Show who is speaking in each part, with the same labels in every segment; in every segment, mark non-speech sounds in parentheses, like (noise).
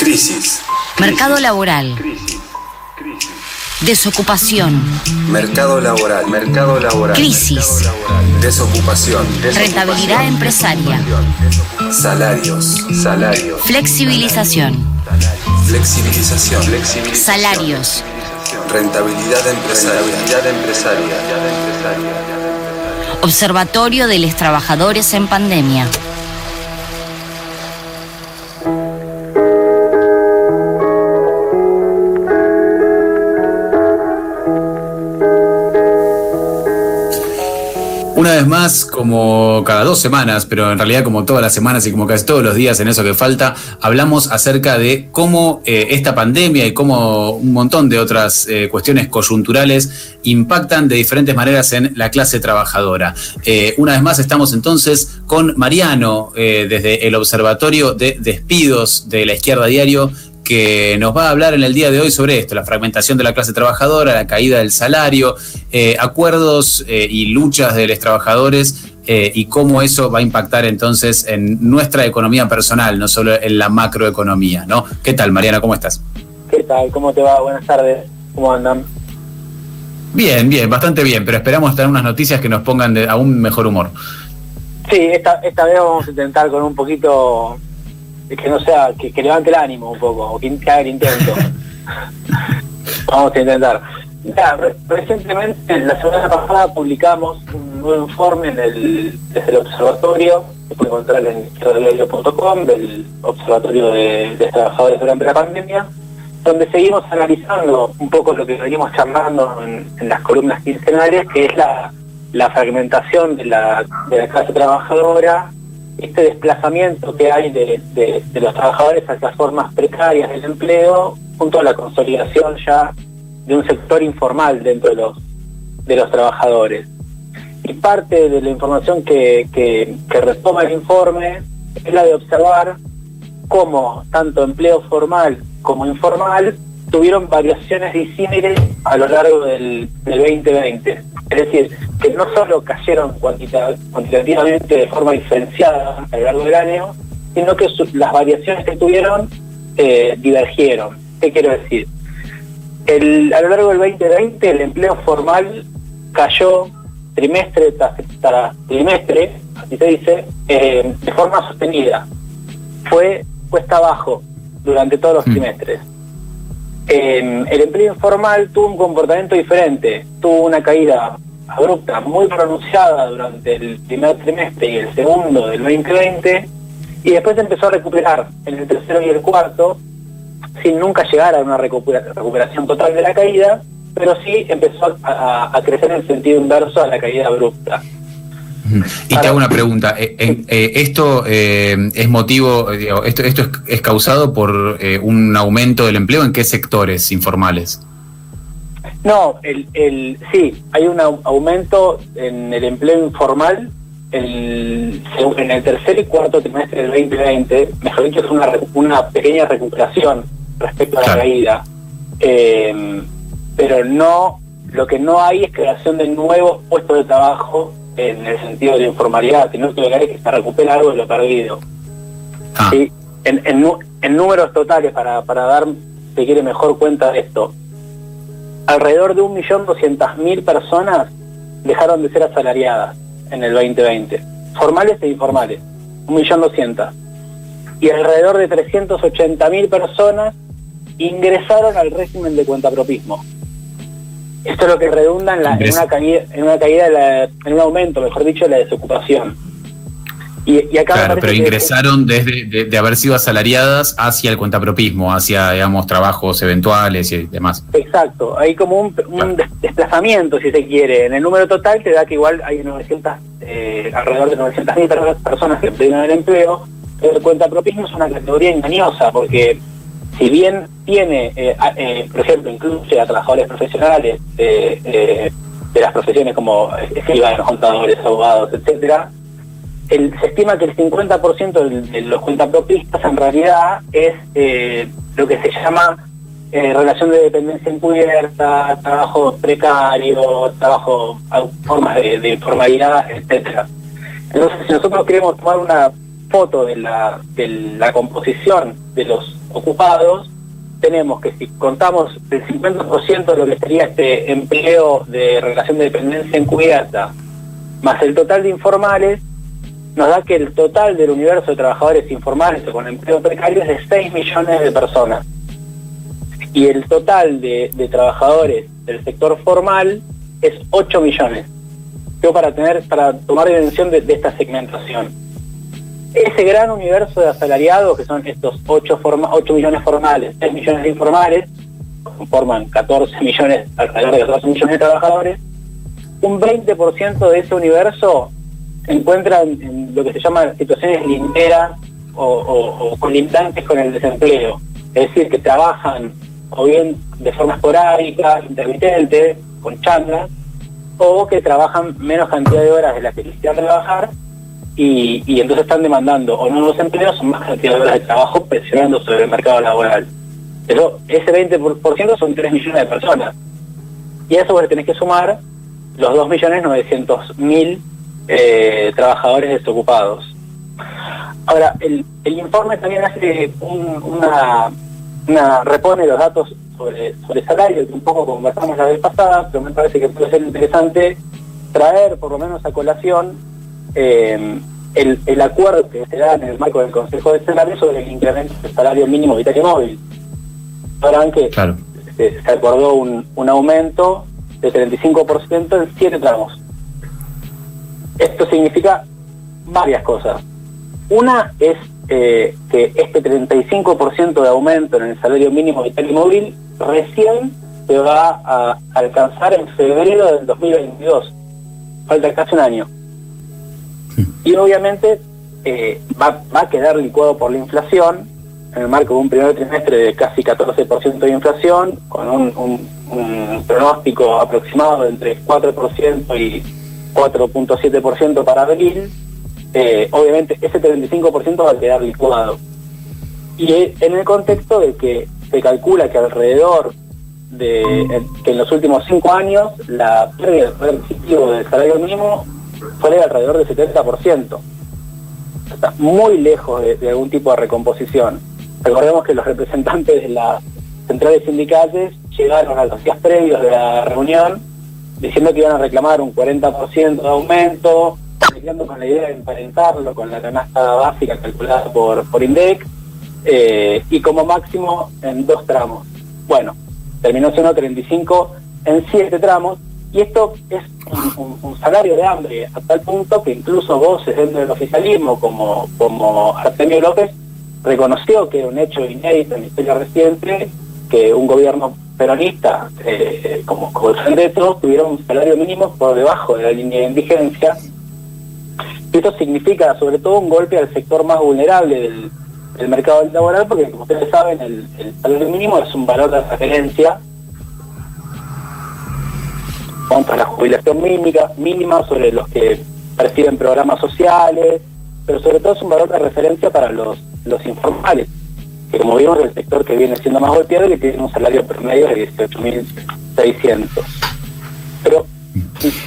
Speaker 1: Crisis.
Speaker 2: Mercado laboral. Desocupación.
Speaker 1: Mercado laboral. Mercado laboral.
Speaker 2: Crisis.
Speaker 1: Desocupación.
Speaker 2: Rentabilidad empresaria.
Speaker 1: Salarios. Salarios.
Speaker 2: Flexibilización.
Speaker 1: Flexibilización.
Speaker 2: Salarios.
Speaker 1: Rentabilidad empresaria. Rentabilidad empresaria.
Speaker 2: Observatorio de los Trabajadores en Pandemia.
Speaker 3: Una vez más, como cada dos semanas, pero en realidad como todas las semanas y como casi todos los días en eso que falta, hablamos acerca de cómo eh, esta pandemia y cómo un montón de otras eh, cuestiones coyunturales impactan de diferentes maneras en la clase trabajadora. Eh, una vez más estamos entonces con Mariano desde el Observatorio de Despidos de la Izquierda Diario que nos va a hablar en el día de hoy sobre esto, la fragmentación de la clase trabajadora, la caída del salario, eh, acuerdos eh, y luchas de los trabajadores eh, y cómo eso va a impactar entonces en nuestra economía personal, no solo en la macroeconomía, ¿no? ¿Qué tal, Mariana? ¿Cómo estás?
Speaker 4: ¿Qué tal? ¿Cómo te va? Buenas tardes. ¿Cómo andan?
Speaker 3: Bien, bien, bastante bien, pero esperamos tener unas noticias que nos pongan de aún mejor humor.
Speaker 4: Sí, esta, esta vez vamos a intentar con un poquito que no sea, que, levante el ánimo un poco, o que, haga el intento. (laughs) Vamos a intentar. recientemente, la semana pasada, publicamos un nuevo informe en el, desde el observatorio, que puede encontrar en izquierdadiario.com, del Observatorio de, Trabajadores durante la pandemia, donde seguimos analizando un poco lo que venimos charlando en, las columnas quincenales, que es la, fragmentación de la, de la clase trabajadora este desplazamiento que hay de, los trabajadores hacia formas precarias del empleo, junto a la consolidación ya de un sector informal dentro de los, de los trabajadores. Y parte de la información que, que, retoma el informe es la de observar cómo tanto empleo formal como informal tuvieron variaciones disímiles a lo largo del 2020. Es decir, que no solo cayeron cuantitativamente de forma diferenciada a lo largo del año, sino que las variaciones que tuvieron eh, divergieron. ¿Qué quiero decir? El, a lo largo del 2020 el empleo formal cayó trimestre tras, trimestre, así se dice, eh, de forma sostenida. Fue cuesta abajo durante todos los mm. trimestres. El empleo informal tuvo un comportamiento diferente, tuvo una caída abrupta muy pronunciada durante el primer trimestre y el segundo del 2020 y después empezó a recuperar en el tercero y el cuarto sin nunca llegar a una recuperación total de la caída, pero sí empezó a, crecer en sentido inverso a la caída abrupta.
Speaker 3: Y te hago una pregunta, eh, eh, ¿esto eh, es motivo, esto, esto es, causado por un aumento del empleo en qué sectores informales?
Speaker 4: No, el, el, sí, hay un aumento en el empleo informal el, en el tercer y cuarto trimestre del 2020, mejor dicho, es una, una pequeña recuperación respecto a la caída. Eh, pero no, lo que no hay es creación de nuevos puestos de trabajo en el sentido de informalidad, sino que lo que hay es que se recupera algo de lo perdido. Ah. En, en, en, números totales, para, para dar, si quiere, mejor cuenta de esto, alrededor de 1.200.000 personas dejaron de ser asalariadas en el 2020, formales e informales, 1.200.000. Y alrededor de 380.000 personas ingresaron al régimen de cuentapropismo. Esto es lo que redunda en, una caída, en una caída en un aumento, mejor dicho, de la desocupación.
Speaker 3: Y, acá claro, pero ingresaron desde de, haber sido asalariadas hacia el cuentapropismo, hacia, digamos, trabajos eventuales y demás.
Speaker 4: Exacto, hay como un, desplazamiento, si se quiere. En el número total te da que igual hay 900, eh, alrededor de 900.000 personas que piden el empleo, pero el cuentapropismo es una categoría engañosa, porque si bien tiene, eh, eh, por ejemplo, incluye a trabajadores profesionales de las profesiones como escribanos, contadores, abogados, etcétera, se estima que el 50% de, los cuentapropistas en realidad es eh, lo que se llama relación de dependencia encubierta, trabajo precario, trabajo, formas de, informalidad, etcétera. Entonces, si nosotros queremos tomar una foto de de la composición de los ocupados, tenemos que si contamos el 50% de lo que sería este empleo de relación de dependencia encubierta, más el total de informales, nos da que el total del universo de trabajadores informales o con empleo precario es de 6 millones de personas. Y el total de, trabajadores del sector formal es 8 millones. Yo para tener, para tomar dimensión de esta segmentación. Ese gran universo de asalariados, que son estos 8, forma, 8 millones formales, 6 millones informales, conforman 14 millones, alrededor de 14 millones de trabajadores, un 20% de ese universo se encuentra en, lo que se llama situaciones linderas o colindantes con el desempleo. Es decir, que trabajan o bien de forma esporádica, intermitente, con changas, o que trabajan menos cantidad de horas de las que quisieran trabajar y, entonces están demandando o nuevos empleos o más cantidad de horas de trabajo presionando sobre el mercado laboral. Eso, ese 20% son 3 millones de personas. Y a eso le tenés que sumar los 2.900.000 eh, trabajadores desocupados. Ahora, el, el informe también hace un, una, una, repone los datos sobre, sobre salario, que un poco conversamos la vez pasada, pero me parece que puede ser interesante traer por lo menos a colación eh, el, el, acuerdo que se da en el marco del Consejo de Salario sobre el incremento del salario mínimo vital y móvil. Sabrán que claro. se, se, acordó un, un aumento de 35% en siete tramos. Esto significa varias cosas. Una es eh, que este 35% de aumento en el salario mínimo vital y móvil recién se va a alcanzar en febrero del 2022. Falta casi un año. Y obviamente eh, va, va, a quedar licuado por la inflación en el marco de un primer trimestre de casi 14% de inflación, con un, pronóstico aproximado de entre 4% y 4.7% para abril, eh, obviamente ese 35% va a quedar licuado. Y en el contexto de que se calcula que alrededor de que en los últimos cinco años la pérdida del salario mínimo fue de alrededor del 70%. Está muy lejos de, de, algún tipo de recomposición. Recordemos que los representantes de las centrales sindicales llegaron a los días previos de la reunión diciendo que iban a reclamar un 40% de aumento, peleando con la idea de emparentarlo con la canasta básica calculada por, por INDEC, eh, y como máximo en dos tramos. Bueno, terminó siendo 35 en siete tramos, y esto es un, salario de hambre a tal punto que incluso voces dentro del oficialismo, como, como Artemio López, reconoció que era un hecho inédito en la historia reciente que un gobierno peronista, eh, como, como el tuvieron un salario mínimo por debajo de la línea de indigencia. Esto significa sobre todo un golpe al sector más vulnerable del, mercado laboral, porque como ustedes saben, el, salario mínimo es un valor de referencia contra la jubilación mínima, mínima sobre los que perciben programas sociales, pero sobre todo es un valor de referencia para los, los informales que como vimos es el sector que viene siendo más golpeado y que tiene un salario promedio de 18.600. Pero...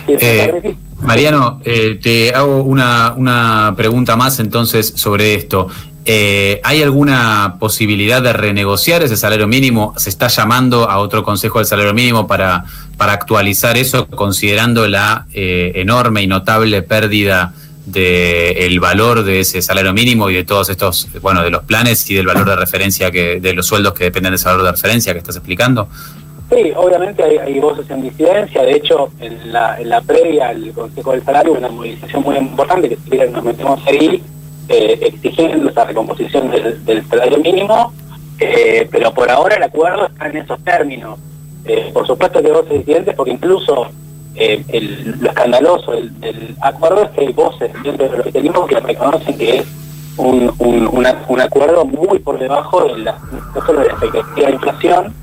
Speaker 3: Eh, Mariano, eh, te hago una, una pregunta más entonces sobre esto. Eh, ¿Hay alguna posibilidad de renegociar ese salario mínimo? ¿Se está llamando a otro consejo del salario mínimo para, para actualizar eso, considerando la eh, enorme y notable pérdida de el valor de ese salario mínimo y de todos estos, bueno, de los planes y del valor de referencia que, de los sueldos que dependen de ese valor de referencia que estás explicando?
Speaker 4: Sí, obviamente hay, voces en disidencia, de hecho, en la, en la previa al Consejo del Salario, una movilización muy importante, que si nos metemos ahí, eh, exigiendo esa recomposición del, salario mínimo, eh, pero por ahora el acuerdo está en esos términos. Eh, por supuesto que voces disidentes, porque incluso eh, lo escandaloso del, acuerdo es que hay voces dentro del oficialismo que reconocen que es un, acuerdo muy por debajo de la, no de la expectativa de inflación,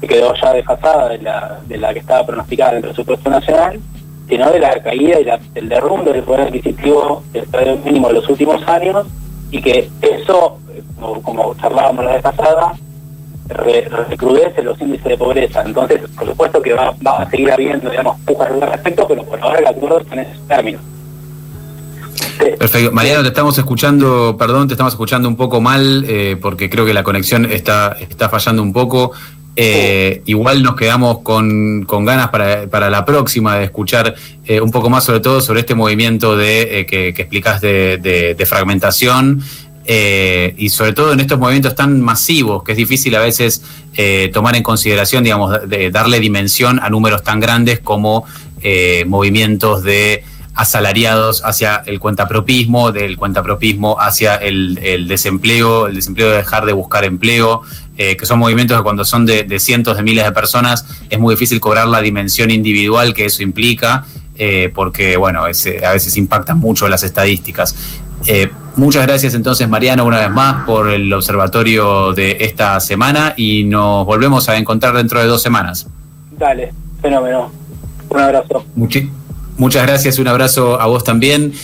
Speaker 4: que quedó ya desfasada de la, de la que estaba pronosticada en el presupuesto nacional, sino de la caída y la, del derrumbe del poder adquisitivo del salario mínimo de los últimos años, y que eso, como, como charlábamos la vez pasada, recrudece los índices de pobreza. Entonces, por supuesto que va, va a seguir habiendo, digamos, pujas al respecto, pero por ahora el acuerdo está en ese término.
Speaker 3: Perfecto. Mariano, te estamos escuchando, perdón, te estamos escuchando un poco mal eh, porque creo que la conexión está, está fallando un poco. Eh, igual nos quedamos con, con ganas para, para, la próxima de escuchar eh, un poco más sobre todo sobre este movimiento de, eh, que, que explicás de, fragmentación y sobre todo en estos movimientos tan masivos que es difícil a veces tomar en consideración, digamos, de, darle dimensión a números tan grandes como movimientos de asalariados hacia el cuentapropismo, del cuentapropismo hacia el, desempleo, el desempleo de dejar de buscar empleo, eh, que son movimientos que cuando son de, de, cientos de miles de personas es muy difícil cobrar la dimensión individual que eso implica, eh, porque bueno, es, a veces impactan mucho las estadísticas. Eh, muchas gracias entonces Mariano una vez más por el observatorio de esta semana y nos volvemos a encontrar dentro de dos semanas.
Speaker 4: Dale, fenómeno. Un abrazo.
Speaker 3: Muchi Muchas gracias, un abrazo a vos también.